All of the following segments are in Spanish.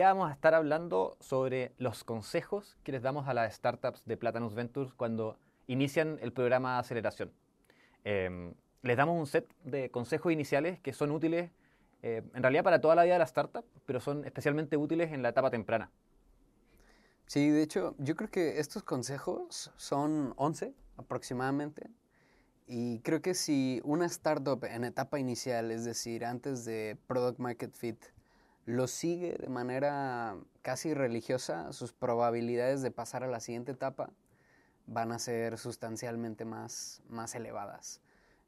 día vamos a estar hablando sobre los consejos que les damos a las startups de Platanus Ventures cuando inician el programa de aceleración. Em, les damos un set de consejos iniciales que son útiles eh, en realidad para toda la vida de la startup, pero son especialmente útiles en la etapa temprana. Sí, de hecho, yo creo que estos consejos son 11 aproximadamente. Y creo que si una startup en etapa inicial, es decir, antes de Product Market Fit, lo sigue de manera casi religiosa, sus probabilidades de pasar a la siguiente etapa van a ser sustancialmente más, más elevadas.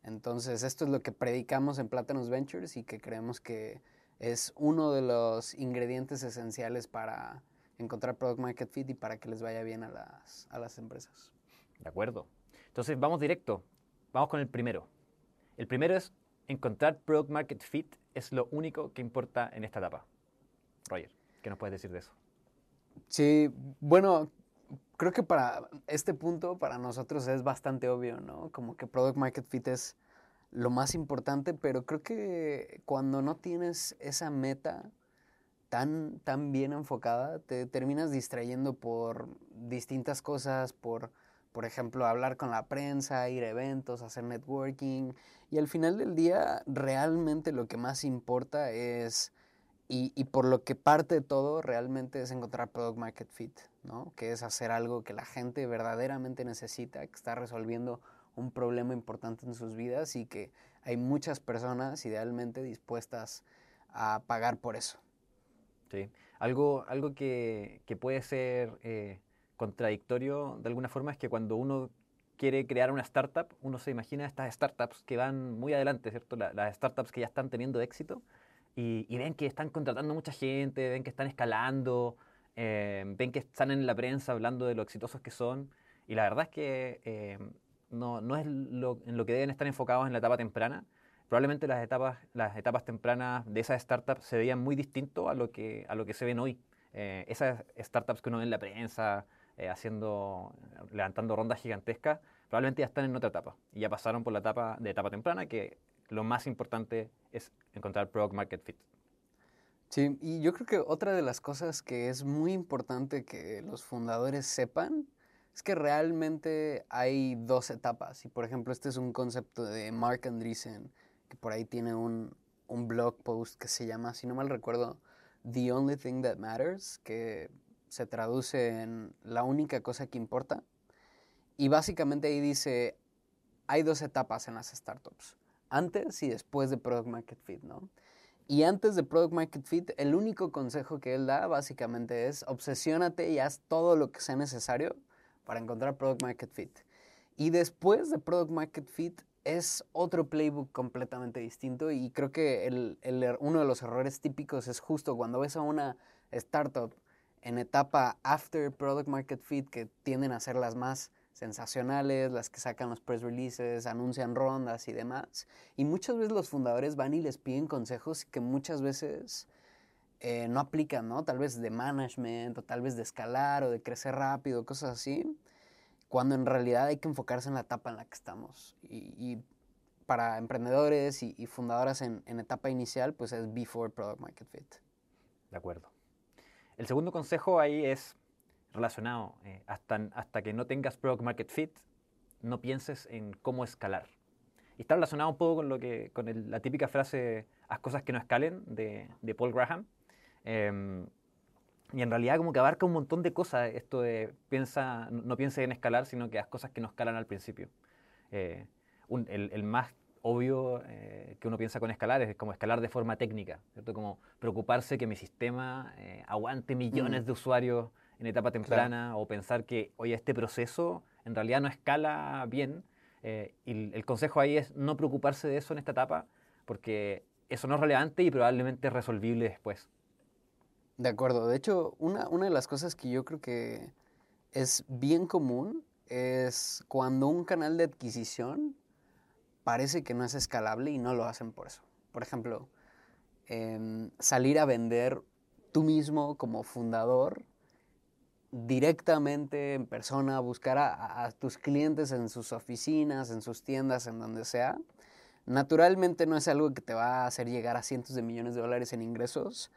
Entonces, esto es lo que predicamos en Platinum Ventures y que creemos que es uno de los ingredientes esenciales para encontrar product market fit y para que les vaya bien a las, a las empresas. De acuerdo. Entonces, vamos directo. Vamos con el primero. El primero es encontrar product market fit es lo único que importa en esta etapa. Roger, ¿qué nos puedes decir de eso? Sí, bueno, creo que para este punto, para nosotros es bastante obvio, ¿no? Como que Product Market Fit es lo más importante, pero creo que cuando no tienes esa meta tan, tan bien enfocada, te terminas distrayendo por distintas cosas, por, por ejemplo, hablar con la prensa, ir a eventos, hacer networking, y al final del día realmente lo que más importa es y, por lo que parte de todo realmente es encontrar product market fit, ¿no? Que es hacer algo que la gente verdaderamente necesita, que está resolviendo un problema importante en sus vidas y que hay muchas personas idealmente dispuestas a pagar por eso. Sí, algo, algo que, que puede ser eh, contradictorio de alguna forma es que cuando uno quiere crear una startup, uno se imagina estas startups que van muy adelante, ¿cierto? las startups que ya están teniendo éxito y, ven que están contratando mucha gente, ven que están escalando, eh, ven que están en la prensa hablando de lo exitosos que son. Y la verdad es que eh, no, no, es lo, en lo que deben estar enfocados en la etapa temprana. Probablemente las etapas, las etapas tempranas de esas startups se veían muy distinto a lo que, a lo que se ven hoy. Eh, esas startups que uno ve en la prensa, haciendo, levantando rondas gigantescas, probablemente ya están en otra etapa y ya pasaron por la etapa de etapa temprana, que lo más importante es encontrar product market fit. Sí, y yo creo que otra de las cosas que es muy importante que los fundadores sepan es que realmente hay dos etapas. Y por ejemplo, este es un concepto de Mark Andreessen, que por ahí tiene un, un blog post que se llama, si no mal recuerdo, The Only Thing That Matters, que se traduce en la única cosa que importa. Y básicamente ahí dice, hay dos etapas en las startups antes y después de Product Market Fit, ¿no? Y antes de Product Market Fit, el único consejo que él da básicamente es obsesiónate y haz todo lo que sea necesario para encontrar Product Market Fit. Y después de Product Market Fit es otro playbook completamente distinto y creo que el, er, uno de los errores típicos es justo cuando ves a una startup en etapa after Product Market Fit que tienden a ser las más sensacionales, las que sacan los press releases, anuncian rondas y demás. Y muchas veces los fundadores van y les piden consejos que muchas veces eh, no aplican, ¿no? Tal vez de management o tal vez de escalar o de crecer rápido, cosas así, cuando en realidad hay que enfocarse en la etapa en la que estamos. Y, para emprendedores y, fundadoras en, en etapa inicial, pues es before product market fit. De acuerdo. El segundo consejo ahí es relacionado. Eh, hasta, hasta que no tengas product market fit, no pienses en cómo escalar. Y está relacionado un poco con, lo que, con la típica frase, haz cosas que no escalen, de, de Paul Graham. Em, y en realidad como que abarca un montón de cosas esto de piensa, no pienses en escalar, sino que haz cosas que no escalan al principio. Eh, el, el, más obvio eh, que uno piensa con escalar es como escalar de forma técnica, ¿cierto? Como preocuparse que mi sistema aguante millones de usuarios en etapa temprana o pensar que, oye, este proceso en realidad no escala bien. Eh, y el consejo ahí es no preocuparse de eso en esta etapa porque eso no es relevante y probablemente es resolvible después. De acuerdo. De hecho, una, una de las cosas que yo creo que es bien común es cuando un canal de adquisición parece que no es escalable y no lo hacen por eso. Por ejemplo, em, salir a vender tú mismo como fundador directamente en persona, buscar a, tus clientes en sus oficinas, en sus tiendas, en donde sea, naturalmente no es algo que te va a hacer llegar a cientos de millones de dólares en ingresos,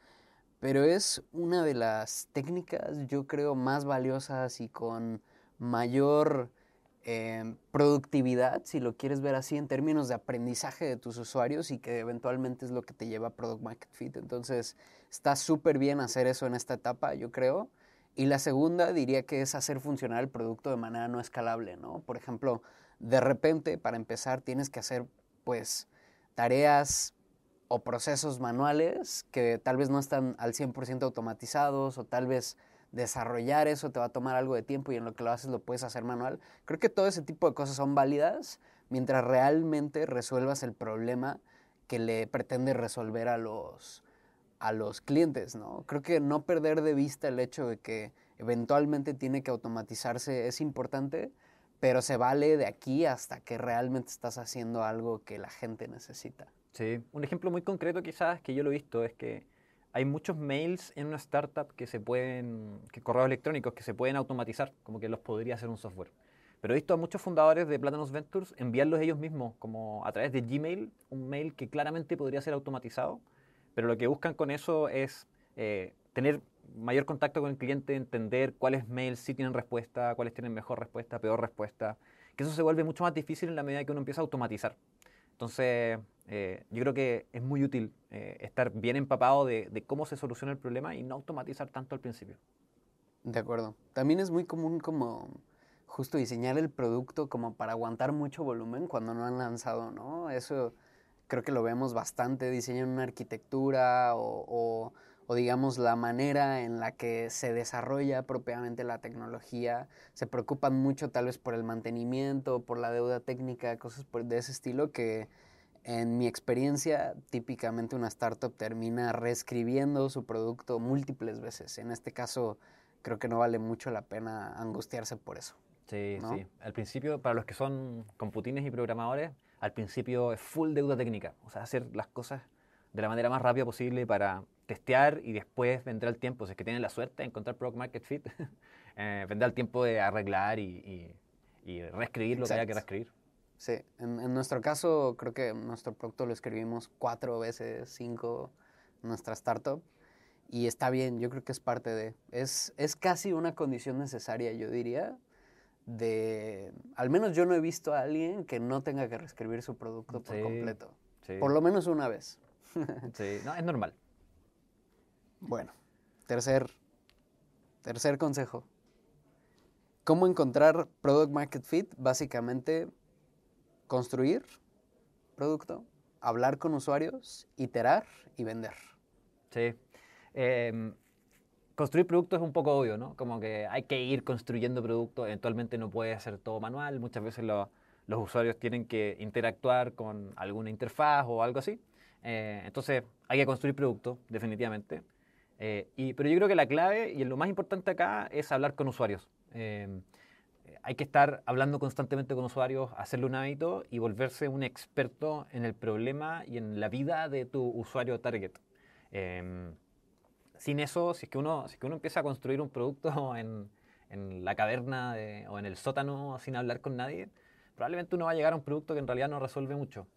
pero es una de las técnicas, yo creo, más valiosas y con mayor eh, productividad, si lo quieres ver así, en términos de aprendizaje de tus usuarios y que eventualmente es lo que te lleva a Product Market Fit. Entonces, está súper bien hacer eso en esta etapa, yo creo. Y la segunda diría que es hacer funcionar el producto de manera no escalable, ¿no? Por ejemplo, de repente, para empezar, tienes que hacer, pues, tareas o procesos manuales que tal vez no están al 100% automatizados o tal vez desarrollar eso te va a tomar algo de tiempo y en lo que lo haces lo puedes hacer manual. Creo que todo ese tipo de cosas son válidas mientras realmente resuelvas el problema que le pretende resolver a los, a los clientes, ¿no? Creo que no perder de vista el hecho de que eventualmente tiene que automatizarse es importante, pero se vale de aquí hasta que realmente estás haciendo algo que la gente necesita. Sí, un ejemplo muy concreto quizás que yo lo he visto es que hay muchos mails en una startup que se pueden, que correos electrónicos que se pueden automatizar, como que los podría hacer un software. Pero he visto a muchos fundadores de Platinum Ventures enviarlos ellos mismos, como a través de Gmail, un mail que claramente podría ser automatizado, pero lo que buscan con eso es eh, tener mayor contacto con el cliente, entender cuáles mails sí tienen respuesta, cuáles tienen mejor respuesta, peor respuesta, que eso se vuelve mucho más difícil en la medida que uno empieza a automatizar. Entonces, eh, yo creo que es muy útil eh, estar bien empapado de, cómo se soluciona el problema y no automatizar tanto al principio. De acuerdo. También es muy común como justo diseñar el producto como para aguantar mucho volumen cuando no han lanzado, ¿no? Eso creo que lo vemos bastante, diseñan una arquitectura o, o, digamos la manera en la que se desarrolla propiamente la tecnología, se preocupan mucho tal vez por el mantenimiento, por la deuda técnica, cosas de ese estilo que en mi experiencia, típicamente una startup termina reescribiendo su producto múltiples veces. En este caso, creo que no vale mucho la pena angustiarse por eso. Sí, sí. Al principio, para los que son computines y programadores, al principio es full deuda técnica. O sea, hacer las cosas de la manera más rápida posible para testear y después vendrá el tiempo. Si es que tienen la suerte de encontrar Product Market Fit, eh, vendrá el tiempo de arreglar y, reescribir lo que haya que reescribir. Sí, en, nuestro caso creo que nuestro producto lo escribimos cuatro veces, cinco, nuestra startup. Y está bien, yo creo que es parte de... Es, es casi una condición necesaria, yo diría, de... Al menos yo no he visto a alguien que no tenga que reescribir su producto por completo. Por lo menos una vez. sí, no, es normal. Bueno, tercer, tercer consejo. ¿Cómo encontrar Product Market Fit? Básicamente construir producto, hablar con usuarios, iterar y vender. Sí. Em, construir producto es un poco obvio, ¿no? Como que hay que ir construyendo producto, eventualmente no puede ser todo manual, muchas veces los usuarios tienen que interactuar con alguna interfaz o algo así. Eh, entonces hay que construir producto, definitivamente. Eh, y, pero yo creo que la clave y lo más importante acá es hablar con usuarios. Em, hay que estar hablando constantemente con usuarios, hacerle un hábito y volverse un experto en el problema y en la vida de tu usuario target. Em, sin eso, si es, que uno, si es que uno empieza a construir un producto en, en la caverna o en el sótano sin hablar con nadie, probablemente uno va a llegar a un producto que en realidad no resuelve mucho.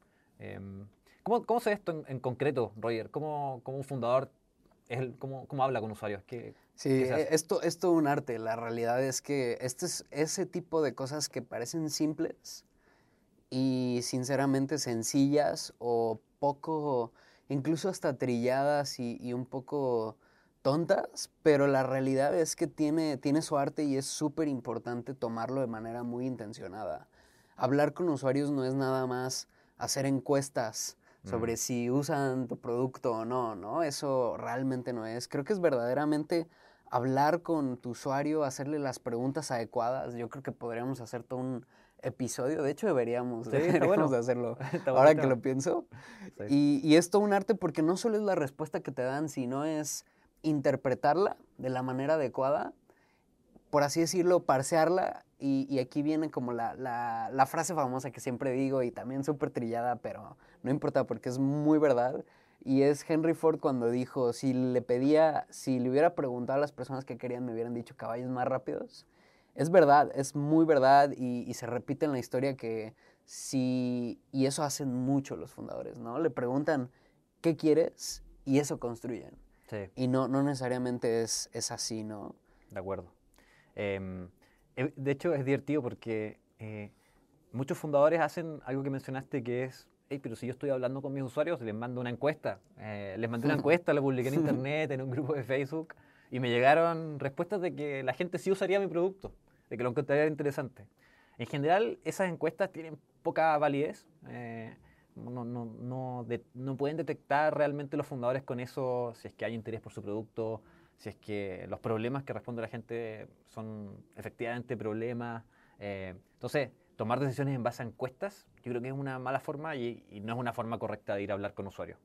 ¿Cómo, ¿cómo, se ve esto en, concreto, Roger? ¿Cómo, ¿Cómo, un fundador es el, cómo, cómo habla con usuarios? ¿Qué, Sí, e, esto es todo un arte. La realidad es que este es ese tipo de cosas que parecen simples y sinceramente sencillas o poco, incluso hasta trilladas y, un poco tontas, pero la realidad es que tiene, tiene su arte y es súper importante tomarlo de manera muy intencionada. Hablar con usuarios no es nada más hacer encuestas sobre mm. si usan tu producto o no, ¿no? Eso realmente no es. Creo que es verdaderamente hablar con tu usuario, hacerle las preguntas adecuadas. Yo creo que podríamos hacer todo un episodio. De hecho, deberíamos, deberíamos de hacerlo. ahora que lo pienso. Y, y es todo un arte porque no solo es la respuesta que te dan, sino es interpretarla de la manera adecuada, por así decirlo, parsearla. Y, y aquí viene como la, la, la, frase famosa que siempre digo y también súper trillada, pero no importa porque es muy verdad. Y es Henry Ford cuando dijo, si le pedía, si le hubiera preguntado a las personas que querían, me hubieran dicho caballos más rápidos. Es verdad, es muy verdad y, se repite en la historia que si, y eso hacen mucho los fundadores, ¿no? Le preguntan, ¿qué quieres? Y eso construyen. Sí, Y no, no necesariamente es, es así, ¿no? de acuerdo. Em, eh, de hecho, es divertido porque eh, muchos fundadores hacen algo que mencionaste que es, hey, pero si yo estoy hablando con mis usuarios, les mando una encuesta. Eh, les mandé una encuesta, la publiqué en internet, en un grupo de Facebook, y me llegaron respuestas de que la gente sí usaría mi producto, de que lo encontraría interesante. En general, esas encuestas tienen poca validez. eh, no, no, no, de- no pueden detectar realmente los fundadores con eso si es que hay interés por su producto, si es que los problemas que responde la gente son efectivamente problemas. eh, entonces, tomar decisiones en base a encuestas, yo creo que es una mala forma y, no es una forma correcta de ir a hablar con usuarios.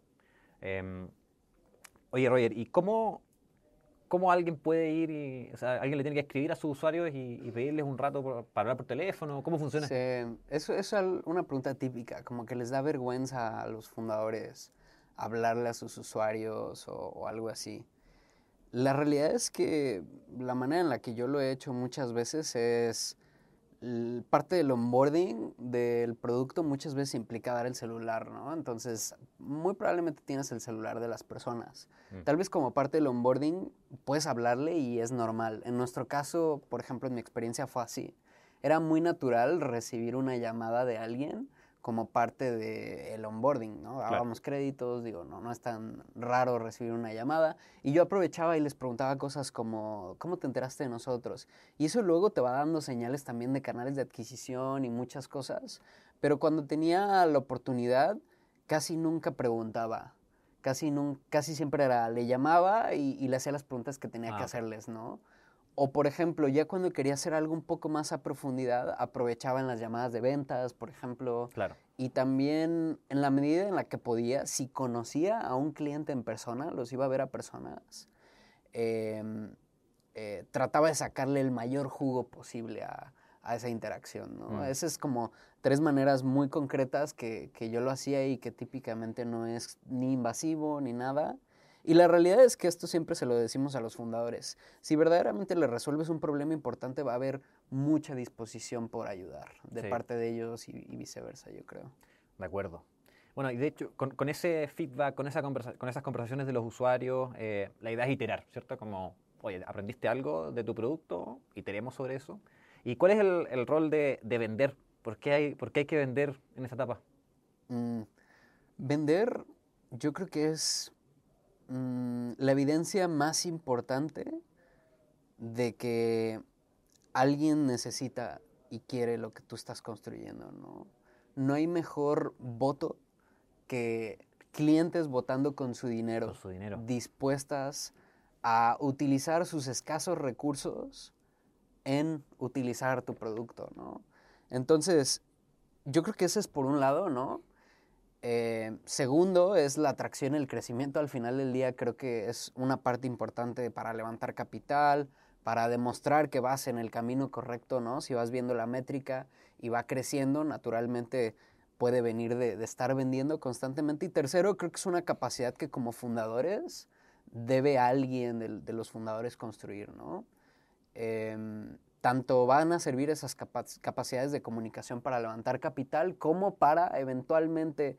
Em, oye, Roger, ¿y cómo, cómo alguien puede ir y, o sea, alguien le tiene que escribir a sus usuarios y, pedirles un rato para hablar por teléfono? ¿Cómo funciona? Sí, eso, es una pregunta típica, como que les da vergüenza a los fundadores hablarle a sus usuarios o algo así. La realidad es que la manera en la que yo lo he hecho muchas veces es parte del onboarding del producto muchas veces implica dar el celular, ¿no? Entonces, muy probablemente tienes el celular de las personas. Mm. Tal vez como parte del onboarding puedes hablarle y es normal. En nuestro caso, por ejemplo, en mi experiencia fue así. Era muy natural recibir una llamada de alguien como parte del onboarding, ¿no? Dábamos créditos, digo, no, no es tan raro recibir una llamada. Y yo aprovechaba y les preguntaba cosas como, ¿cómo te enteraste de nosotros? Y eso luego te va dando señales también de canales de adquisición y muchas cosas. Pero cuando tenía la oportunidad, casi nunca preguntaba. Casi, nun- casi siempre era, le llamaba y, y le hacía las preguntas que tenía Ah, que ok. hacerles, ¿no? O por ejemplo, ya cuando quería hacer algo un poco más a profundidad, aprovechaba en las llamadas de ventas, por ejemplo, Claro. y también en la medida en la que podía, si conocía a un cliente en persona, los iba a ver a personas, em, eh, trataba de sacarle el mayor jugo posible a, a esa interacción, ¿no? Mm. Esas es como tres maneras muy concretas que, que yo lo hacía y que típicamente no es ni invasivo ni nada. Y la realidad es que esto siempre se lo decimos a los fundadores. Si verdaderamente le resuelves un problema importante, va a haber mucha disposición por ayudar de Sí. parte de ellos y, y viceversa, yo creo. De acuerdo. Bueno, y de hecho, con, con ese feedback, con, esa conversa- con esas conversaciones de los usuarios, eh, la idea es iterar, ¿cierto? Como, oye, aprendiste algo de tu producto, iteremos sobre eso. ¿Y cuál es el, el rol de, de vender? ¿Por qué, hay, ¿Por qué hay que vender en esa etapa? Mm, vender, yo creo que es mm, la evidencia más importante de que alguien necesita y quiere lo que tú estás construyendo, ¿no? No hay mejor voto que clientes votando con su dinero, Con su dinero. dispuestas a utilizar sus escasos recursos en utilizar tu producto, ¿no? Entonces, yo creo que ese es por un lado, ¿no? Eh, segundo es la atracción el crecimiento al final del día. Creo que es una parte importante para levantar capital, para demostrar que vas en el camino correcto, ¿no? Si vas viendo la métrica y va creciendo, naturalmente puede venir de, de estar vendiendo constantemente. Y tercero, creo que es una capacidad que como fundadores debe alguien de, de los fundadores construir, ¿no? Em, tanto van a servir esas capa- capacidades de comunicación para levantar capital como para eventualmente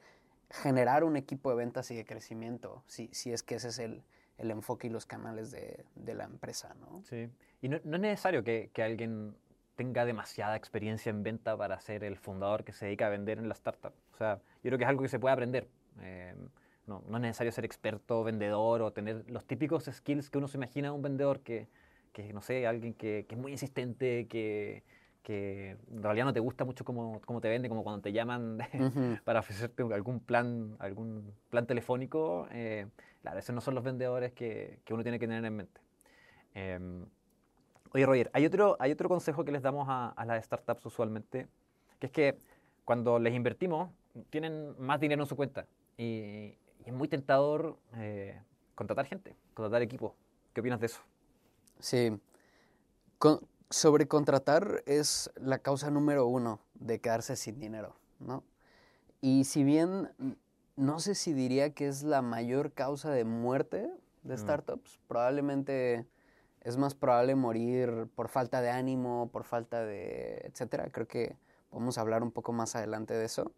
generar un equipo de ventas y de crecimiento, si, si es que ese es el, el enfoque y los canales de, de la empresa, ¿no? Sí. Y no, no es necesario que, que alguien tenga demasiada experiencia en venta para ser el fundador que se dedica a vender en la startup. O sea, yo creo que es algo que se puede aprender. Eh, no, no es necesario ser experto vendedor o tener los típicos skills que uno se imagina un vendedor que, que no sé, alguien que, que es muy insistente, que, que en realidad no te gusta mucho cómo, cómo te vende, como cuando te llaman para ofrecerte algún plan, algún plan telefónico. eh, claro, esos no son los vendedores que, que uno tiene que tener en mente. Em, oye, Roger, hay otro, hay otro consejo que les damos a, a las startups usualmente, que es que cuando les invertimos, tienen más dinero en su cuenta. Y, y es muy tentador eh, contratar gente, contratar equipo. ¿Qué opinas de eso? Sí. Con- sobrecontratar es la causa número uno de quedarse sin dinero, ¿no? Y si bien no sé si diría que es la mayor causa de muerte de Mm. startups, probablemente es más probable morir por falta de ánimo, por falta de, etcétera. Creo que podemos hablar un poco más adelante de eso.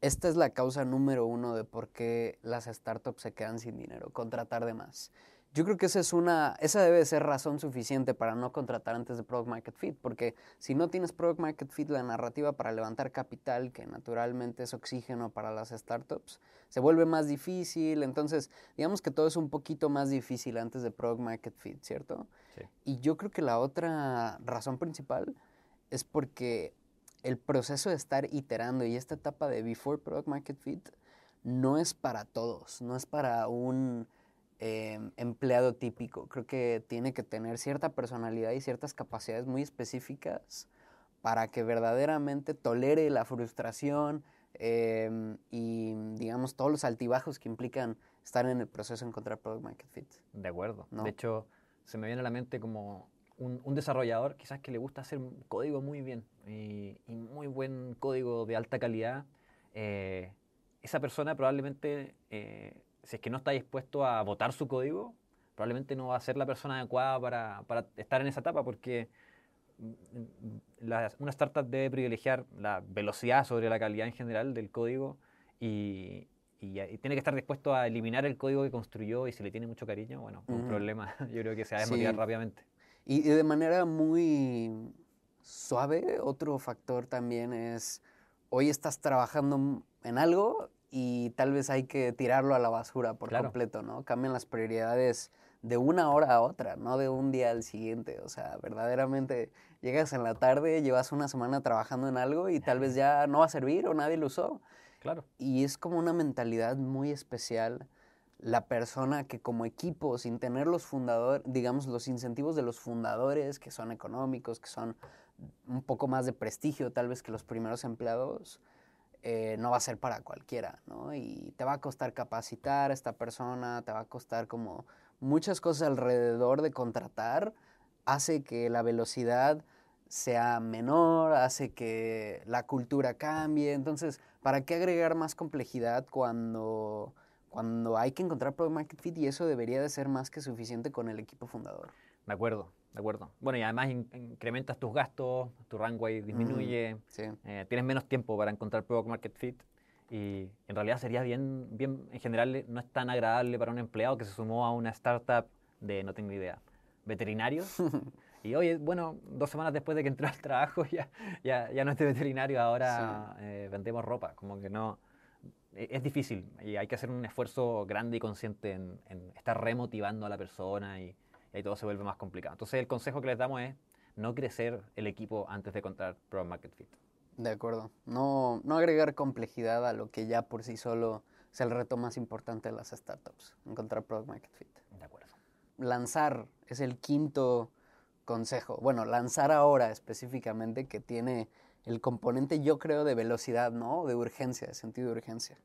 Esta es la causa número uno de por qué las startups se quedan sin dinero, contratar de más. Yo creo que esa es una, esa debe ser razón suficiente para no contratar antes de Product Market Fit, porque si no tienes Product Market Fit, la narrativa para levantar capital, que naturalmente es oxígeno para las startups, se vuelve más difícil. Entonces, digamos que todo es un poquito más difícil antes de Product Market Fit, ¿cierto? Sí. Y yo creo que la otra razón principal es porque el proceso de estar iterando y esta etapa de Before Product Market Fit no es para todos, no es para un em, empleado típico. Creo que tiene que tener cierta personalidad y ciertas capacidades muy específicas para que verdaderamente tolere la frustración em, y, digamos, todos los altibajos que implican estar en el proceso de encontrar Product Market Fit. De acuerdo. ¿No? De hecho, se me viene a la mente como un, un desarrollador quizás que le gusta hacer código muy bien y, y muy buen código de alta calidad. eh, esa persona probablemente, eh, si es que no está dispuesto a votar su código, probablemente no va a ser la persona adecuada para, para estar en esa etapa porque mm, la- una startup debe privilegiar la velocidad sobre la calidad en general del código y, y- y tiene que estar dispuesto a eliminar el código que construyó y si le tiene mucho cariño, bueno, un Ujú. problema. Yo creo que se va a Sí. desmotivar rápidamente. Y, y de manera muy suave, otro factor también es, hoy estás trabajando en algo y tal vez hay que tirarlo a la basura por Claro. completo, ¿no? Cambian las prioridades de una hora a otra, no de un día al siguiente. O sea, verdaderamente llegas en la tarde, llevas una semana trabajando en algo y tal vez ya no va a servir o nadie lo usó. Claro. Y es como una mentalidad muy especial la persona que como equipo, sin tener los fundadores, digamos, los incentivos de los fundadores, que son económicos, que son un poco más de prestigio tal vez que los primeros empleados, eh, no va a ser para cualquiera, ¿no? Y te va a costar capacitar a esta persona, te va a costar como muchas cosas alrededor de contratar, hace que la velocidad sea menor, hace que la cultura cambie. Entonces, ¿para qué agregar más complejidad cuando, cuando hay que encontrar product market fit? Y eso debería de ser más que suficiente con el equipo fundador. De acuerdo, de acuerdo. Bueno, y además in- incrementas tus gastos, tu runway disminuye, Sí. eh, tienes menos tiempo para encontrar product market fit y en realidad sería bien, bien, en general eh, no es tan agradable para un empleado que se sumó a una startup de, no tengo idea, veterinarios. y oye, bueno, dos semanas después de que entró al trabajo ya, ya, ya no es de veterinario, ahora eh, vendemos ropa. Como que no, e- es difícil y hay que hacer un esfuerzo grande y consciente en, en estar remotivando a la persona y, y ahí todo se vuelve más complicado. Entonces el consejo que les damos es no crecer el equipo antes de encontrar product market fit. De acuerdo. No, no agregar complejidad a lo que ya por sí solo es el reto más importante de las startups, encontrar product market fit. De acuerdo. Lanzar es el quinto consejo. Bueno, lanzar ahora específicamente que tiene el componente, yo creo, de velocidad, ¿no? De urgencia, de sentido de urgencia.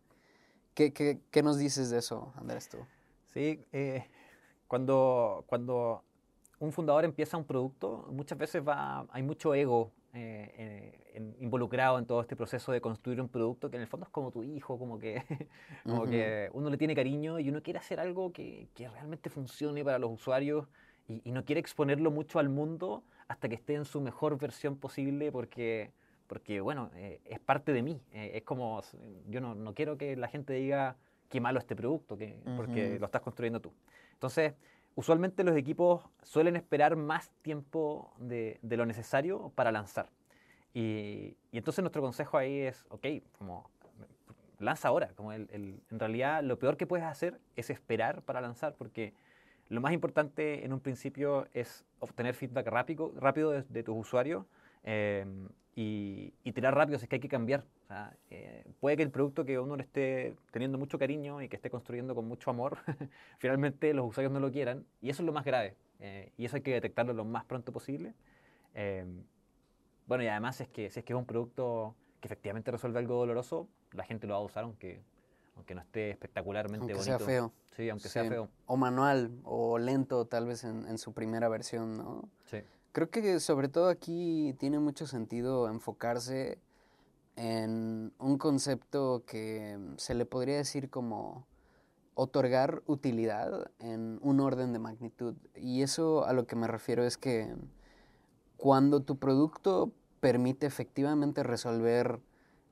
¿Qué, qué, qué nos dices de eso, Andrés, tú? Sí, eh, cuando, cuando un fundador empieza un producto, muchas veces va, hay mucho ego eh, eh, en- involucrado en todo este proceso de construir un producto que en el fondo es como tu hijo, como que, como Ujú. que uno le tiene cariño y uno quiere hacer algo que, que realmente funcione para los usuarios y, y no quiere exponerlo mucho al mundo hasta que esté en su mejor versión posible porque, porque bueno, eh, es parte de mí. eh, es como, yo no, no quiero que la gente diga qué malo este producto, que, porque Ujú. lo estás construyendo tú. Entonces, usualmente los equipos suelen esperar más tiempo de, lo necesario para lanzar. Y, entonces nuestro consejo ahí es, ok, como lanza ahora. Como en realidad lo peor que puedes hacer es esperar para lanzar porque lo más importante en un principio es obtener feedback rápido, de tus usuarios eh, y, y tirar rápido si es que hay que cambiar. O sea, eh, puede que el producto que uno le esté teniendo mucho cariño y que esté construyendo con mucho amor, finalmente los usuarios no lo quieran y eso es lo más grave. eh, y eso hay que detectarlo lo más pronto posible. Eh, bueno, y además es que si es que es un producto que efectivamente resuelve algo doloroso, la gente lo va a usar aunque, aunque no esté espectacularmente Aunque bonito. sea feo. Sí, aunque sea feo. O manual, o lento tal vez en, en su primera versión, ¿no? Sí. Creo que sobre todo aquí tiene mucho sentido enfocarse en un concepto que se le podría decir como otorgar utilidad en un orden de magnitud. Y eso a lo que me refiero es que cuando tu producto permite efectivamente resolver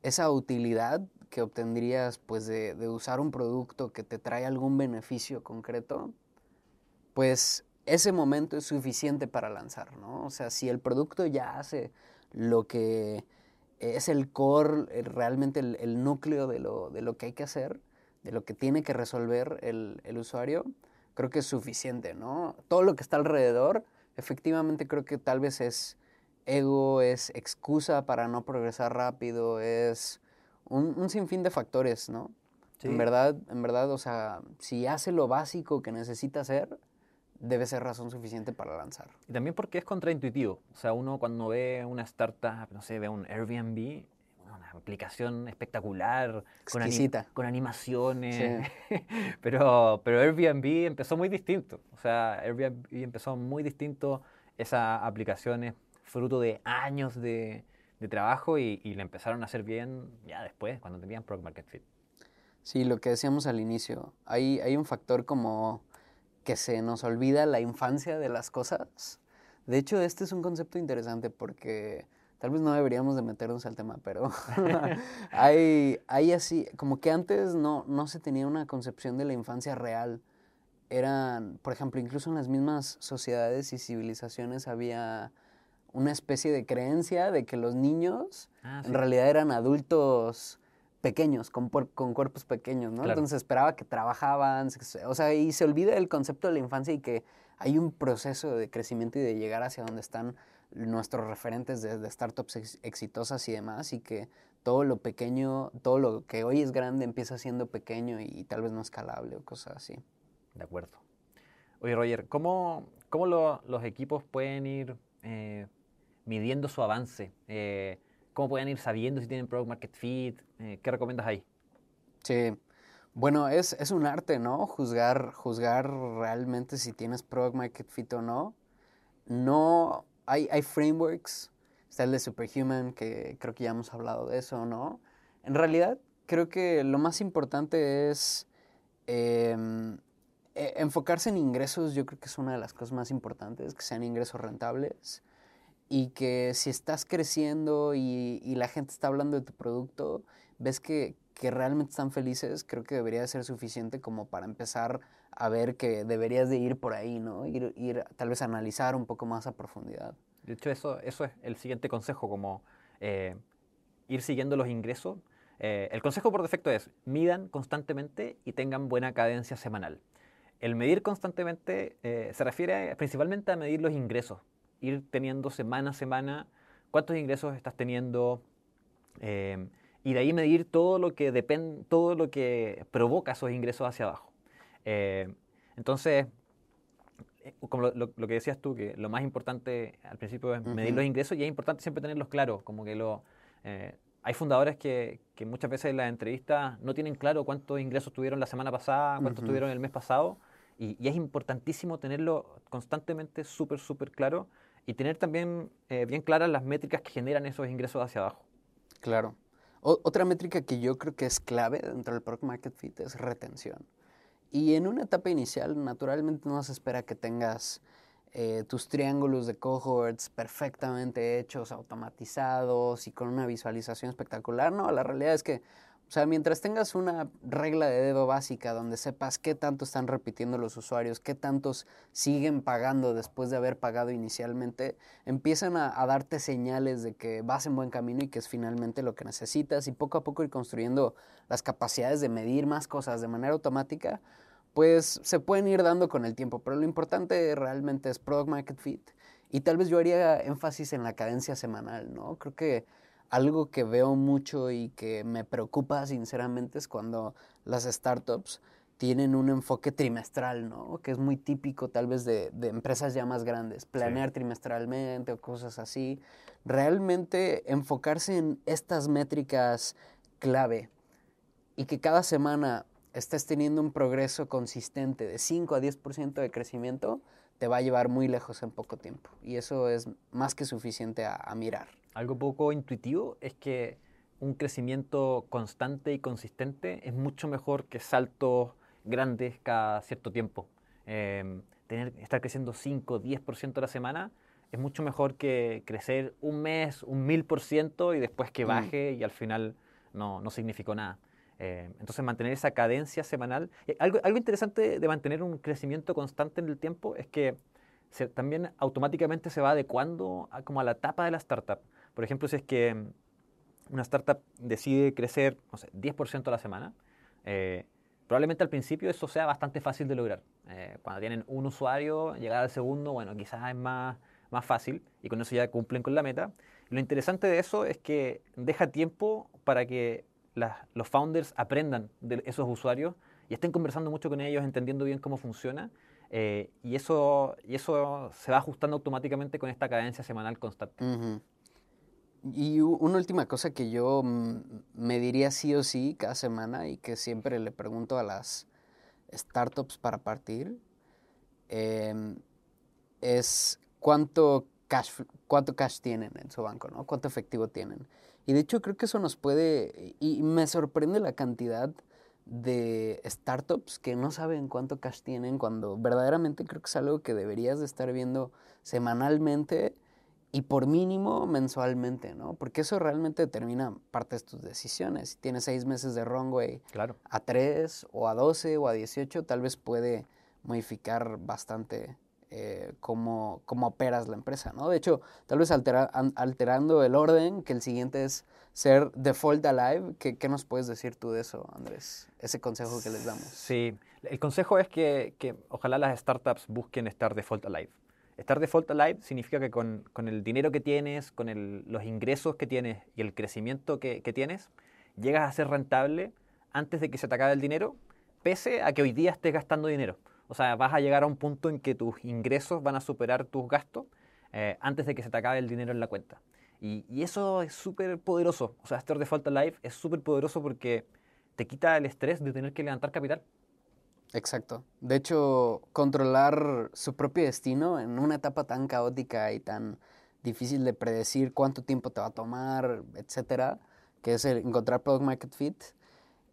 esa utilidad que obtendrías pues de, de usar un producto que te trae algún beneficio concreto, pues ese momento es suficiente para lanzar, ¿no? O sea, si el producto ya hace lo que es el core, realmente el, núcleo de lo, de lo, que hay que hacer, de lo que tiene que resolver el, el, usuario, creo que es suficiente, ¿no? Todo lo que está alrededor, efectivamente creo que tal vez es ego, es excusa para no progresar rápido, es un, un sinfín de factores, ¿no? En verdad, en verdad, o sea, si hace lo básico que necesita hacer, debe ser razón suficiente para lanzar. Y también porque es contraintuitivo. O sea, uno cuando ve una startup, no sé, ve un Airbnb, una aplicación espectacular, con, con, animaciones. pero, pero Airbnb empezó muy distinto. O sea, Airbnb empezó muy distinto. Esa aplicación es fruto de años de, de trabajo y, y le empezaron a hacer bien ya después, cuando tenían Product Market Fit. Sí, lo que decíamos al inicio. Hay, hay un factor como que se nos olvida la infancia de las cosas. De hecho, este es un concepto interesante porque tal vez no deberíamos de meternos al tema, pero hay, hay así, como que antes no, no se tenía una concepción de la infancia real. Eran, por ejemplo, incluso en las mismas sociedades y civilizaciones había una especie de creencia de que los niños ah, en realidad eran adultos pequeños, con, con cuerpos pequeños, ¿no? Entonces esperaba que trabajaban, o sea, y se olvida el concepto de la infancia y que hay un proceso de crecimiento y de llegar hacia donde están nuestros referentes de, startups exitosas y demás, y que todo lo pequeño, todo lo que hoy es grande empieza siendo pequeño y, tal vez no escalable o cosas así. De acuerdo. Oye, Roger, ¿cómo, cómo los equipos pueden ir eh, midiendo su avance? Eh, ¿Cómo pueden ir sabiendo si tienen Product Market Fit? Eh, ¿Qué recomiendas ahí? Sí, bueno, es, es, un arte, ¿no? Juzgar, juzgar realmente si tienes Product Market Fit o no. No, hay, hay frameworks, está el de Superhuman, que creo que ya hemos hablado de eso, ¿no? En realidad, creo que lo más importante es em, e, enfocarse en ingresos, yo creo que es una de las cosas más importantes, que sean ingresos rentables y que si estás creciendo y, la gente está hablando de tu producto, ves que, realmente están felices, creo que debería ser suficiente como para empezar a ver que deberías de ir por ahí, ¿no? Ir, ir tal vez a analizar un poco más a profundidad. De hecho, eso, eso es el siguiente consejo, como eh, ir siguiendo los ingresos. Eh, el consejo por defecto es, midan constantemente y tengan buena cadencia semanal. El medir constantemente eh, se refiere principalmente a medir los ingresos, ir teniendo semana a semana cuántos ingresos estás teniendo eh, y de ahí medir todo lo que depende, todo lo que provoca esos ingresos hacia abajo. Eh, entonces, eh, como lo, que decías tú, que lo más importante al principio es medir los ingresos y es importante siempre tenerlos claros, como que lo... hay fundadores que, que, muchas veces en las entrevistas no tienen claro cuántos ingresos tuvieron la semana pasada, cuántos tuvieron el mes pasado, y, y, es importantísimo tenerlo constantemente súper, súper claro y tener también eh, bien claras las métricas que generan esos ingresos hacia abajo. Claro. otra métrica que yo creo que es clave dentro del Product Market Fit es retención. Y en una etapa inicial, naturalmente no se espera que tengas eh, tus triángulos de cohorts perfectamente hechos, automatizados y con una visualización espectacular. No, la realidad es que o sea, mientras tengas una regla de dedo básica donde sepas qué tanto están repitiendo los usuarios, qué tantos siguen pagando después de haber pagado inicialmente, empiezan a, darte señales de que vas en buen camino y que es finalmente lo que necesitas y poco a poco ir construyendo las capacidades de medir más cosas de manera automática, pues se pueden ir dando con el tiempo. Pero lo importante realmente es Product Market Fit. Y tal vez yo haría énfasis en la cadencia semanal, ¿no? Creo que algo que veo mucho y que me preocupa sinceramente es cuando las startups tienen un enfoque trimestral, ¿no? Que es muy típico tal vez de, empresas ya más grandes, planear trimestralmente o cosas así. Realmente enfocarse en estas métricas clave y que cada semana estés teniendo un progreso consistente de 5 a 10% de crecimiento, te va a llevar muy lejos en poco tiempo. Y eso es más que suficiente a mirar algo poco intuitivo es que un crecimiento constante y consistente es mucho mejor que saltos grandes cada cierto tiempo. Em, tener, estar creciendo 5, 10% a la semana es mucho mejor que crecer un mes, un 1000% y después que mm. baje y al final no, no significó nada. Eh, entonces, mantener esa cadencia semanal. algo, algo interesante de mantener un crecimiento constante en el tiempo es que también automáticamente se va adecuando a, como a la etapa de la startup. Por ejemplo, si es que mm, una startup decide crecer, no sé, 10% a la semana, eh, probablemente al principio eso sea bastante fácil de lograr. Eh, cuando tienen un usuario, llegar al segundo, bueno, quizás es más, más fácil y con eso ya cumplen con la meta. Lo interesante de eso es que deja tiempo para que los founders aprendan de esos usuarios y estén conversando mucho con ellos, entendiendo bien cómo funciona eh, y, eso, y eso se va ajustando automáticamente con esta cadencia semanal constante. Y una última cosa que yo me diría sí o sí cada semana y que siempre le pregunto a las startups para partir em, es cuánto cash, cuánto cash tienen en su banco, ¿no? Cuánto efectivo tienen. Y de hecho creo que eso nos puede, y me sorprende la cantidad de startups que no saben cuánto cash tienen cuando verdaderamente creo que es algo que deberías de estar viendo semanalmente y por mínimo mensualmente, ¿no? Porque eso realmente determina parte de tus decisiones. Si tienes seis meses de runway claro. a tres o a doce o a dieciocho, tal vez puede modificar bastante eh, cómo, cómo, operas la empresa, ¿no? De hecho, tal vez alterando el orden, que el siguiente es ser default alive. ¿Qué, ¿Qué, nos puedes decir tú de eso, Andrés? Ese consejo que les damos. Sí, el consejo es que, que ojalá las startups busquen estar default alive. Estar default alive significa que con, con el dinero que tienes, con el, los ingresos que tienes y el crecimiento que, que tienes, llegas a ser rentable antes de que se te acabe el dinero, pese a que hoy día estés gastando dinero. O sea, vas a llegar a un punto en que tus ingresos van a superar tus gastos eh, antes de que se te acabe el dinero en la cuenta. Y, eso es súper poderoso. O sea, Store Default Life es súper poderoso porque te quita el estrés de tener que levantar capital. Exacto. De hecho, controlar su propio destino en una etapa tan caótica y tan difícil de predecir cuánto tiempo te va a tomar, etcétera, que es el encontrar product market fit,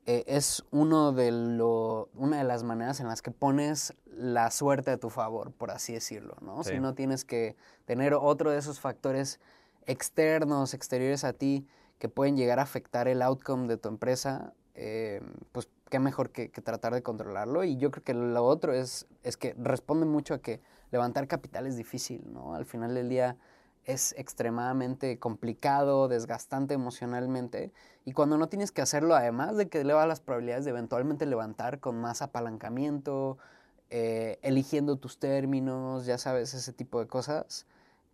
eh, es uno de lo, una de las maneras en las que pones la suerte a tu favor, por así decirlo, ¿no? Si no tienes que tener otro de esos factores externos, exteriores a ti, que pueden llegar a afectar el outcome de tu empresa, eh, pues qué mejor que, tratar de controlarlo. Y yo creo que lo otro es, es que responde mucho a que levantar capital es difícil, ¿no? Al final del día es extremadamente complicado, desgastante emocionalmente. Y cuando no tienes que hacerlo, además de que eleva las probabilidades de eventualmente levantar con más apalancamiento, eh, eligiendo tus términos, ya sabes, ese tipo de cosas,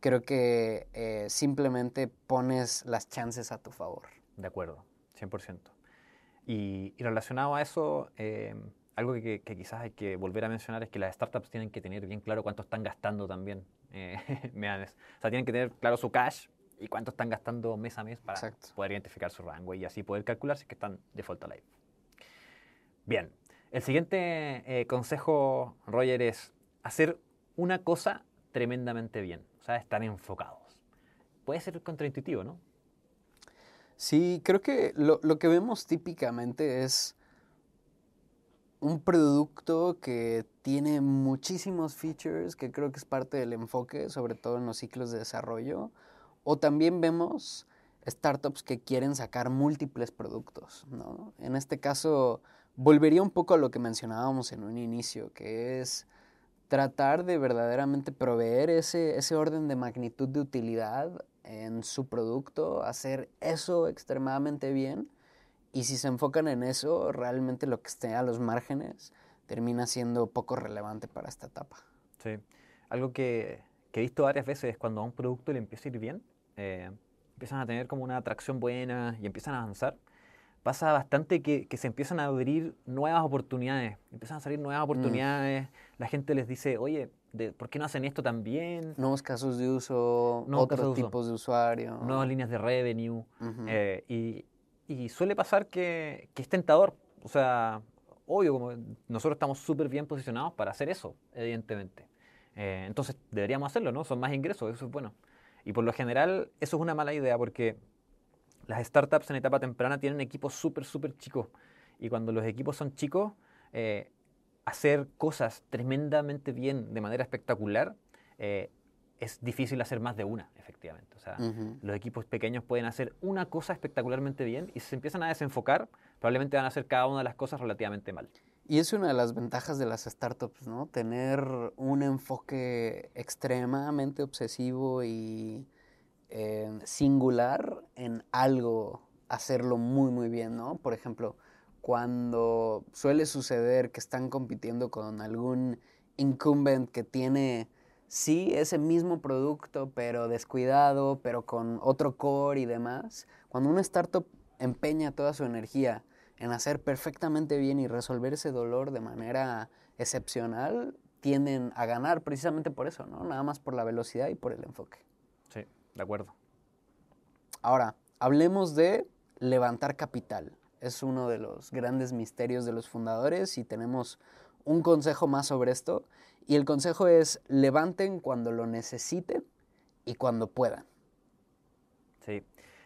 creo que eh, simplemente pones las chances a tu favor. De acuerdo, 100%. Y, y relacionado a eso, eh, algo que, quizás hay que volver a mencionar es que las startups tienen que tener bien claro cuánto están gastando también eh, O sea, tienen que tener claro su cash y cuánto están gastando mes a mes para poder identificar su rango y así poder calcular si que están default alive. Bien, el siguiente eh, consejo, Roger, es hacer una cosa tremendamente bien, sea, estar enfocados. Puede ser contraintuitivo, ¿no? Sí, creo que lo, lo que vemos típicamente es un producto que tiene muchísimos features, que creo que es parte del enfoque, sobre todo en los ciclos de desarrollo. O también vemos startups que quieren sacar múltiples productos, ¿no? En este caso, volvería un poco a lo que mencionábamos en un inicio, que es tratar de verdaderamente proveer ese, ese orden de magnitud de utilidad en su producto, hacer eso extremadamente bien. Y si se enfocan en eso, realmente lo que esté a los márgenes termina siendo poco relevante para esta etapa. Sí, algo que, he visto varias veces es cuando a un producto le empieza a ir bien, eh, empiezan a tener como una atracción buena y empiezan a avanzar, pasa bastante que, se empiezan a abrir nuevas oportunidades, empiezan a salir nuevas mm. oportunidades, la gente les dice, oye, ¿por qué no hacen esto también? Nuevos casos de uso, otros tipos de usuario. Nuevas líneas de revenue. Eh, y, y suele pasar que, que es tentador. O sea, obvio, como nosotros estamos súper bien posicionados para hacer eso, evidentemente. Eh, entonces deberíamos hacerlo, ¿no? Son más ingresos, eso es bueno. Y por lo general, eso es una mala idea porque las startups en etapa temprana tienen equipos súper, súper chicos. Y cuando los equipos son chicos, eh, hacer cosas tremendamente bien de manera espectacular eh, es difícil hacer más de una, efectivamente. O sea, los equipos pequeños pueden hacer una cosa espectacularmente bien y se empiezan a desenfocar, probablemente van a hacer cada una de las cosas relativamente mal. Y es una de las ventajas de las startups, ¿no? Tener un enfoque extremadamente obsesivo y eh, singular en algo, hacerlo muy, muy bien, ¿no? Por ejemplo, cuando suele suceder que están compitiendo con algún incumbent que tiene, sí, ese mismo producto, pero descuidado, pero con otro core y demás, cuando una startup empeña toda su energía en hacer perfectamente bien y resolver ese dolor de manera excepcional, tienden a ganar precisamente por eso, ¿no? Nada más por la velocidad y por el enfoque. De acuerdo. Ahora, hablemos de levantar capital. Es uno de los grandes misterios de los fundadores y tenemos un consejo más sobre esto. Y el consejo es levanten cuando lo necesiten y cuando puedan. Sí,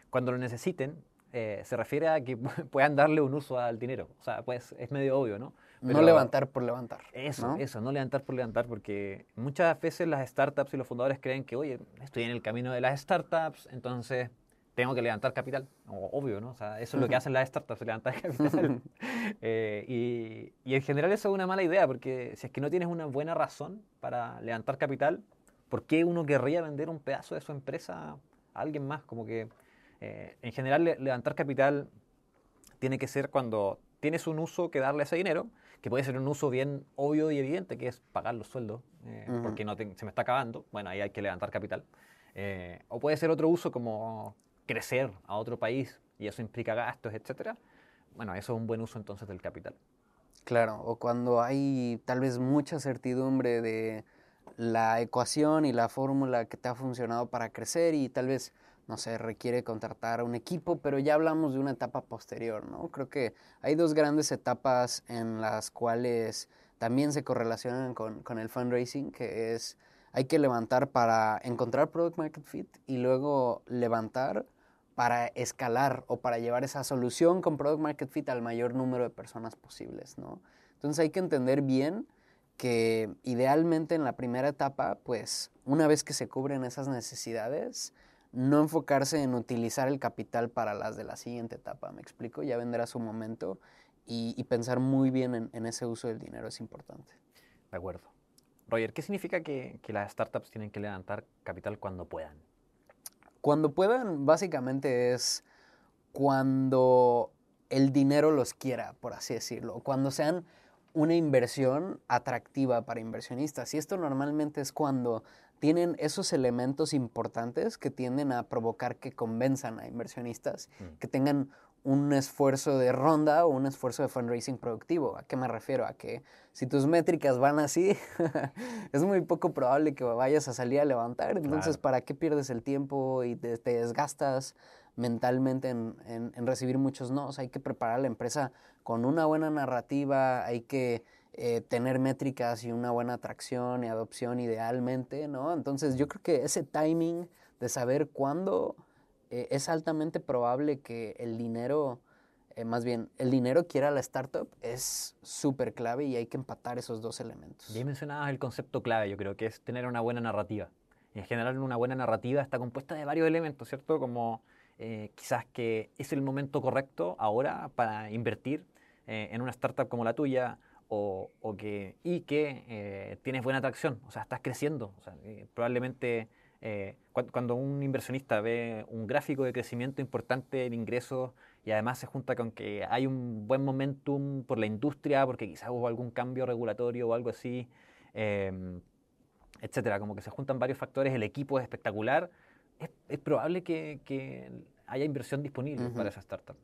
cuando lo necesiten eh, se refiere a que puedan darle un uso al dinero. O sea, pues es medio obvio, ¿no? No levantar por levantar. Eso, eso, no levantar por levantar, porque muchas veces las startups y los fundadores creen que, oye, estoy en el camino de las startups, entonces tengo que levantar capital. obvio, ¿no? O sea, eso es lo que hacen las startups, levantar capital. Eh, y, y, en general eso es una mala idea, porque si es que no tienes una buena razón para levantar capital, ¿por qué uno querría vender un pedazo de su empresa a alguien más? Como que eh, en general, levantar capital tiene que ser cuando tienes un uso que darle a ese dinero, que puede ser un uso bien obvio y evidente, que es pagar los sueldos, eh, porque no se me está acabando, bueno, ahí hay que levantar capital. Eh, o puede ser otro uso como crecer a otro país y eso implica gastos, etc. Bueno, eso es un buen uso entonces del capital. Claro, o cuando hay tal vez mucha certidumbre de la ecuación y la fórmula que te ha funcionado para crecer y tal vez no sé, requiere contratar a un equipo, pero ya hablamos de una etapa posterior, ¿no? Creo que hay dos grandes etapas en las cuales también se correlacionan con, con el fundraising, que es hay que levantar para encontrar product market fit y luego levantar para escalar o para llevar esa solución con product market fit al mayor número de personas posibles, ¿no? Entonces hay que entender bien que idealmente en la primera etapa, pues una vez que se cubren esas necesidades, no enfocarse en utilizar el capital para las de la siguiente etapa, ¿me explico? Ya vendrá su momento y, pensar muy bien en, ese uso del dinero es importante. De acuerdo. Roger, ¿qué significa que, que las startups tienen que levantar capital cuando puedan? Cuando puedan, básicamente es cuando el dinero los quiera, por así decirlo, cuando sean una inversión atractiva para inversionistas. Y esto normalmente es cuando tienen esos elementos importantes que tienden a provocar que convenzan a inversionistas, mm. que tengan un esfuerzo de ronda o un esfuerzo de fundraising productivo. ¿A qué me refiero? A que si tus métricas van así, es muy poco probable que vayas a salir a levantar. Entonces, ¿para qué pierdes el tiempo y te, desgastas mentalmente en, en, recibir muchos no? hay que preparar la empresa con una buena narrativa, hay que eh, tener métricas y una buena atracción y adopción idealmente, ¿no? Entonces yo creo que ese timing de saber cuándo eh, es altamente probable que el dinero, eh, más bien, el dinero quiera la startup es súper clave y hay que empatar esos dos elementos. Ya mencionabas el concepto clave, yo creo que es tener una buena narrativa. En general una buena narrativa está compuesta de varios elementos, ¿cierto? Como quizás que es el momento correcto ahora para invertir en una startup como la tuya, o, que, y que eh, tienes buena atracción, o sea, estás creciendo. O sea, eh, probablemente eh, cuando, un inversionista ve un gráfico de crecimiento importante en ingresos y además se junta con que hay un buen momentum por la industria, porque quizás hubo algún cambio regulatorio o algo así, em, etcétera, como que se juntan varios factores, el equipo es espectacular, es, probable que, haya inversión disponible para esa startup.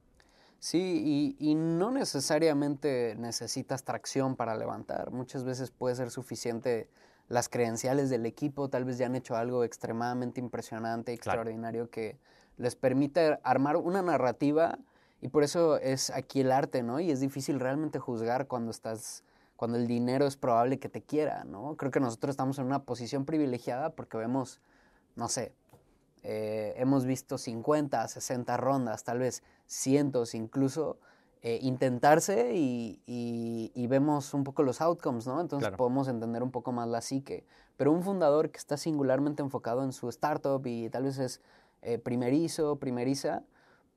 Sí, y, no necesariamente necesitas tracción para levantar. Muchas veces puede ser suficiente las credenciales del equipo, tal vez ya han hecho algo extremadamente impresionante, extraordinario, que les permite armar una narrativa y por eso es aquí el arte, ¿no? Y es difícil realmente juzgar cuando estás, cuando el dinero es probable que te quiera, ¿no? Creo que nosotros estamos en una posición privilegiada porque vemos, no sé, eh, hemos visto 50, 60 rondas, tal vez cientos incluso, eh, intentarse y, vemos un poco los outcomes, ¿no? Entonces podemos entender un poco más la psique. Pero un fundador que está singularmente enfocado en su startup y tal vez es eh, primerizo, primeriza,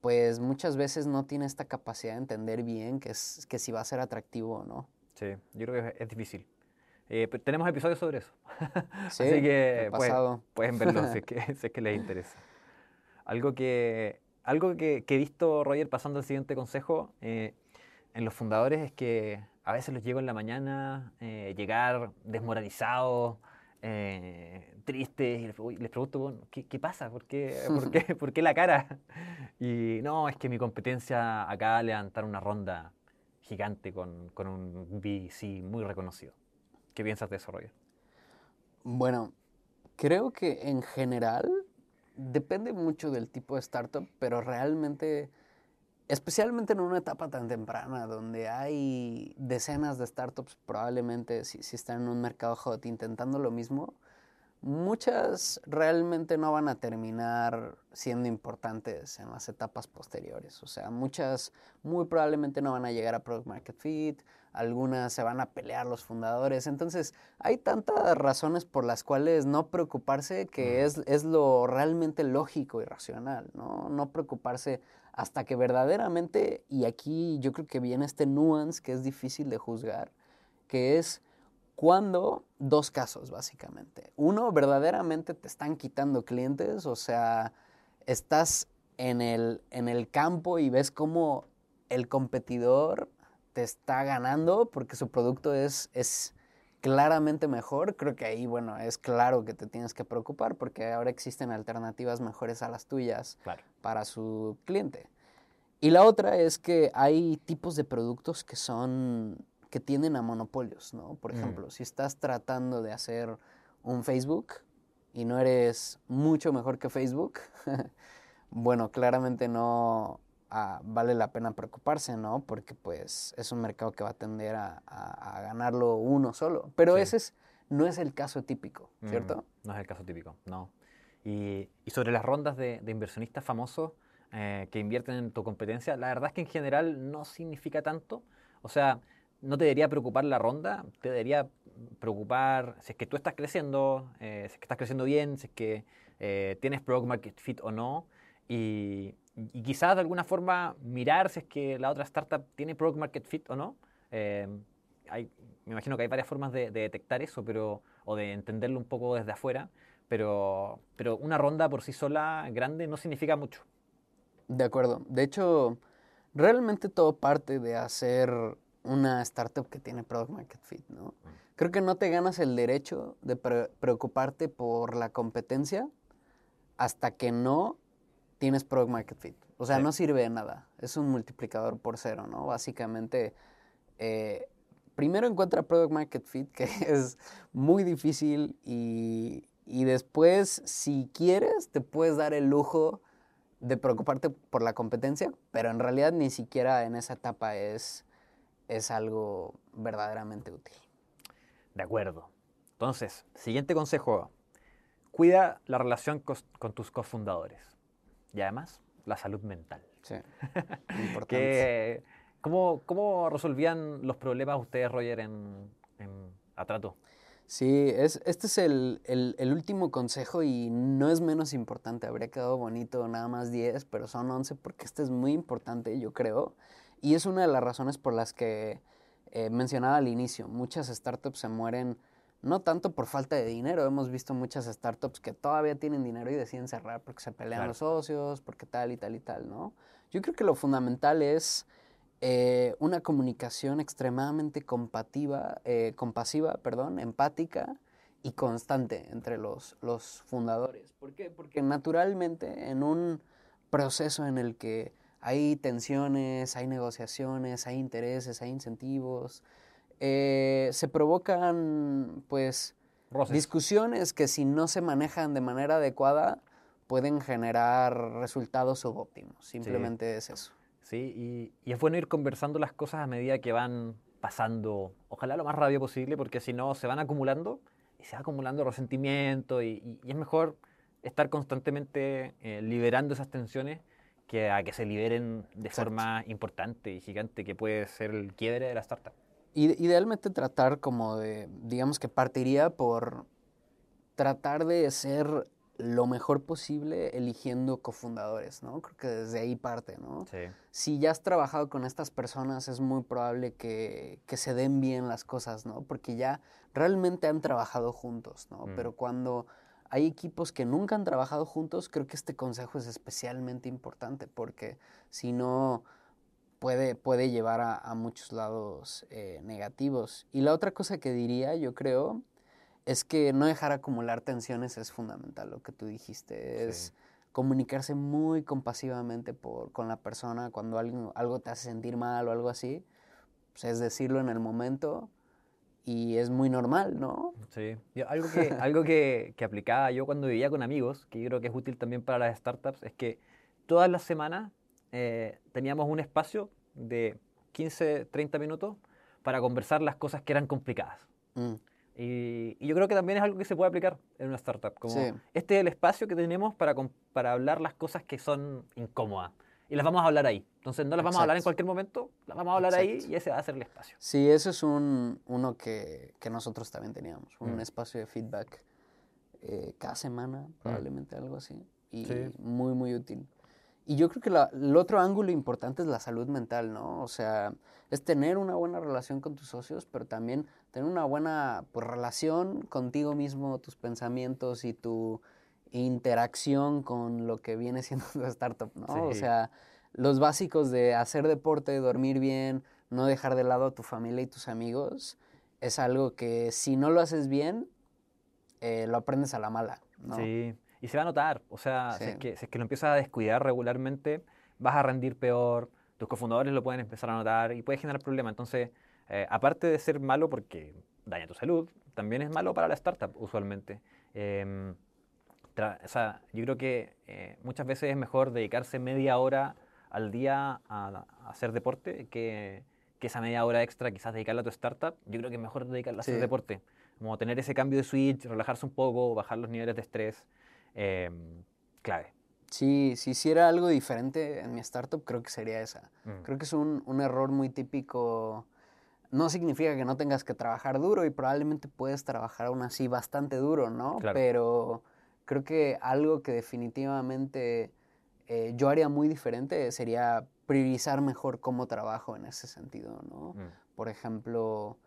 pues muchas veces no tiene esta capacidad de entender bien que, es, que si va a ser atractivo o no. Sí, yo creo que es difícil. Eh, tenemos episodios sobre eso. Sí, Así que pueden, pueden verlo si es, que, si es que les interesa. Algo que, algo que, que he visto, Roger, pasando al siguiente consejo, eh, en los fundadores es que a veces los llego en la mañana, eh, llegar desmoralizados, eh, tristes, y les, pregun- les pregunto, ¿qué, qué pasa? ¿Por qué, por, qué, ¿Por qué la cara? Y no, es que mi competencia acaba de levantar una ronda gigante con, con un VC muy reconocido. ¿Qué piensas de eso, Roger? Bueno, creo que en general depende mucho del tipo de startup, pero realmente, especialmente en una etapa tan temprana donde hay decenas de startups, probablemente si, si están en un mercado hot intentando lo mismo, muchas realmente no van a terminar siendo importantes en las etapas posteriores. O sea, muchas muy probablemente no van a llegar a Product Market Fit, algunas se van a pelear los fundadores. Entonces, hay tantas razones por las cuales no preocuparse que es, es lo realmente lógico y racional, ¿no? No preocuparse hasta que verdaderamente, y aquí yo creo que viene este nuance que es difícil de juzgar, que es cuando dos casos básicamente. Uno, verdaderamente te están quitando clientes, o sea, estás en el, en el campo y ves cómo el competidor te está ganando porque su producto es, es claramente mejor. Creo que ahí, bueno, es claro que te tienes que preocupar porque ahora existen alternativas mejores a las tuyas Claro. para su cliente. Y la otra es que hay tipos de productos que son que tienden a monopolios, ¿no? Por Mm. ejemplo, si estás tratando de hacer un Facebook y no eres mucho mejor que Facebook, bueno, claramente no ah, vale la pena preocuparse, ¿no? Porque pues es un mercado que va a tender a, a- a ganarlo uno solo. Pero Sí. ese es, no es el caso típico, Mm, ¿cierto? no es el caso típico, no. Y, y sobre las rondas de, de inversionistas famosos eh, que invierten en tu competencia, la verdad es que en general no significa tanto. O sea, no te debería preocupar la ronda, te debería preocupar si es que tú estás creciendo, eh, si es que estás creciendo bien, si es que eh, tienes product market fit o no. Y, quizás de alguna forma mirar si es que la otra startup tiene product market fit o no. Eh, me imagino que hay varias formas de, de detectar eso, pero, o de entenderlo un poco desde afuera, pero, pero una ronda por sí sola grande no significa mucho. De acuerdo. De hecho, realmente todo parte de hacer una startup que tiene product market fit, ¿no? Creo que no te ganas el derecho de pre- preocuparte por la competencia hasta que no tienes product market fit. O sea, Sí. no sirve de nada. Es un multiplicador por cero, ¿no? Básicamente, eh, primero encuentra product market fit, que es muy difícil, y, y después, si quieres, te puedes dar el lujo de preocuparte por la competencia, pero en realidad ni siquiera en esa etapa es, es algo verdaderamente útil. De acuerdo. Entonces, siguiente consejo. Cuida la relación con tus cofundadores. Y además, la salud mental. Sí, importante. ¿Qué- cómo, ¿Cómo resolvían los problemas ustedes, Roger, en, en Atrato? Sí, es, este es el, el- el último consejo y no es menos importante. Habría quedado bonito nada más 10, pero son 11 porque este es muy importante, yo creo. Y es una de las razones por las que eh, mencionaba al inicio. Muchas startups se mueren no tanto por falta de dinero. Hemos visto muchas startups que todavía tienen dinero y deciden cerrar porque se pelean Claro. los socios, porque tal y tal y tal, ¿no? Yo creo que lo fundamental es eh, una comunicación extremadamente compativa, eh, compasiva, perdón, empática y constante entre los, los fundadores. ¿Por qué? Porque naturalmente en un proceso en el que hay tensiones, hay negociaciones, hay intereses, hay incentivos, eh, se provocan pues Roces. discusiones que si no se manejan de manera adecuada pueden generar resultados subóptimos. Simplemente es eso. Sí, y, y es bueno ir conversando las cosas a medida que van pasando, ojalá lo más rápido posible, porque si no se van acumulando y se va acumulando resentimiento y, y- y es mejor estar constantemente eh, liberando esas tensiones que a que se liberen de Exacto. forma importante y gigante que puede ser el quiebre de la startup. Ide- Idealmente tratar como de, digamos que partiría por tratar de ser lo mejor posible eligiendo cofundadores, ¿no? Creo que desde ahí parte, ¿no? Sí. Si ya has trabajado con estas personas, es muy probable que, que se den bien las cosas, ¿no? Porque ya realmente han trabajado juntos, ¿no? Mm. Pero cuando hay equipos que nunca han trabajado juntos, creo que este consejo es especialmente importante porque si no puede, puede llevar a, a muchos lados eh, negativos. Y la otra cosa que diría, yo creo, es que no dejar acumular tensiones es fundamental, lo que tú dijiste, es Sí. comunicarse muy compasivamente por, con la persona cuando algo, algo te hace sentir mal o algo así, pues es decirlo en el momento y es muy normal, ¿no? Sí. Yo- algo que, algo que, que aplicaba yo cuando vivía con amigos, que yo creo que es útil también para las startups, es que todas las semanas eh, teníamos un espacio de 15, 30 minutos para conversar las cosas que eran complicadas. Mm, Y, y yo creo que también es algo que se puede aplicar en una startup. Como Sí. este es el espacio que tenemos para, para hablar las cosas que son incómodas. Y las vamos a hablar ahí. Entonces no las vamos a hablar en Exacto. cualquier momento, las vamos a hablar ahí Exacto. y ese va a ser el espacio. Sí, eso es un, uno que, que nosotros también teníamos, un Mm. espacio de feedback eh, cada semana, probablemente algo así, y Sí. muy, muy útil. Y yo creo que la- el otro ángulo importante es la salud mental, ¿no? O sea, es tener una buena relación con tus socios, pero también tener una buena pues, relación contigo mismo, tus pensamientos y tu interacción con lo que viene siendo tu startup, ¿no? O sea, los básicos de hacer deporte, dormir bien, no dejar de lado a tu familia y tus amigos, es algo que si no lo haces bien, eh, lo aprendes a la mala, ¿no? Sí, y se va a notar. O sea, si, es que, si es que lo empiezas a descuidar regularmente, vas a rendir peor, tus cofundadores lo pueden empezar a notar y puede generar problemas. Entonces, eh, aparte de ser malo porque daña tu salud, también es malo para la startup usualmente. Em, o sea, yo creo que eh, muchas veces es mejor dedicarse media hora al día a, a hacer deporte que, que esa media hora extra quizás dedicarla a tu startup. Yo creo que es mejor dedicarla a hacer Sí. deporte. Como tener ese cambio de switch, relajarse un poco, bajar los niveles de estrés. em, clave. Sí, si hiciera algo diferente en mi startup, creo que sería esa. Mm. Creo que es un, un error muy típico. No significa que no tengas que trabajar duro y probablemente puedes trabajar aún así bastante duro, ¿no? Claro. Pero creo que algo que definitivamente eh, yo haría muy diferente sería priorizar mejor cómo trabajo en ese sentido, ¿no? Mm. Por ejemplo,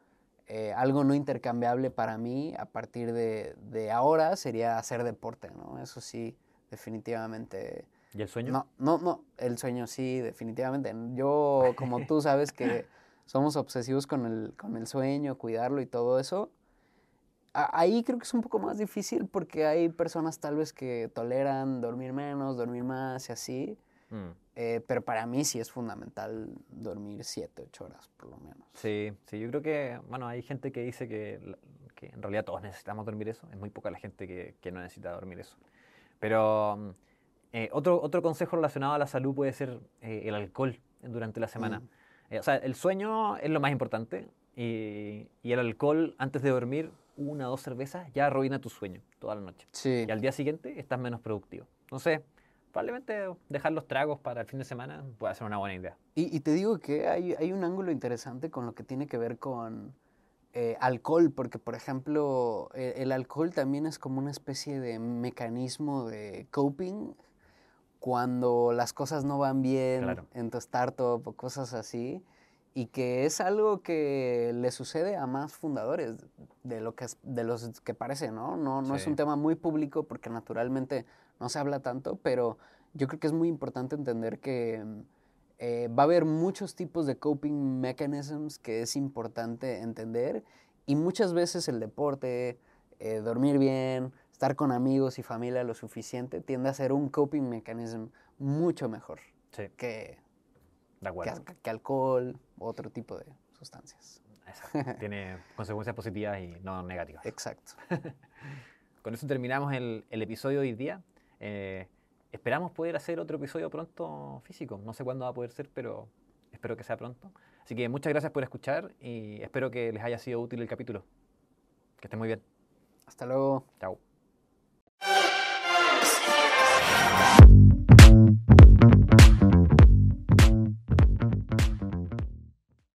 eh, algo no intercambiable para mí a partir de, de ahora sería hacer deporte, ¿no? Eso sí, definitivamente. ¿Y el sueño? No, no, no, el sueño sí, definitivamente. Yo, como tú sabes que somos obsesivos con el, con el sueño, cuidarlo y todo eso, ahí creo que es un poco más difícil porque hay personas tal vez que toleran dormir menos, dormir más y así, Mm. eh, pero para mí sí es fundamental dormir 7, 8 horas por lo menos. Sí, sí, yo creo que, bueno, hay gente que dice que, que en realidad todos necesitamos dormir eso. Es muy poca la gente que, que no necesita dormir eso. Pero mm, eh, otro, otro consejo relacionado a la salud puede ser eh, el alcohol durante la semana. Mm. Eh, o sea, el sueño es lo más importante y, y el alcohol antes de dormir, una o dos cervezas, ya arruina tu sueño toda la noche. Sí. Y al día siguiente estás menos productivo. Entonces, probablemente dejar los tragos para el fin de semana puede ser una buena idea. Y, y te digo que hay, hay un ángulo interesante con lo que tiene que ver con eh, alcohol, porque por ejemplo e- el, alcohol también es como una especie de mecanismo de coping cuando las cosas no van bien Claro. en tu startup o cosas así, y que es algo que le sucede a más fundadores de, lo que de los que parece, ¿no? No, no es un tema muy público porque naturalmente no se habla tanto, pero yo creo que es muy importante entender que mm, eh, va a haber muchos tipos de coping mechanisms que es importante entender y muchas veces el deporte, eh, dormir bien, estar con amigos y familia lo suficiente tiende a ser un coping mechanism mucho mejor Sí, que, de que, acuerdo. que alcohol u otro tipo de sustancias. Exacto. Tiene consecuencias positivas y no negativas. Exacto. Con eso terminamos el, el episodio de hoy día. Eh, esperamos poder hacer otro episodio pronto físico. No sé cuándo va a poder ser, pero espero que sea pronto. Así que muchas gracias por escuchar y espero que les haya sido útil el capítulo. Que estén muy bien. Hasta luego. Chao.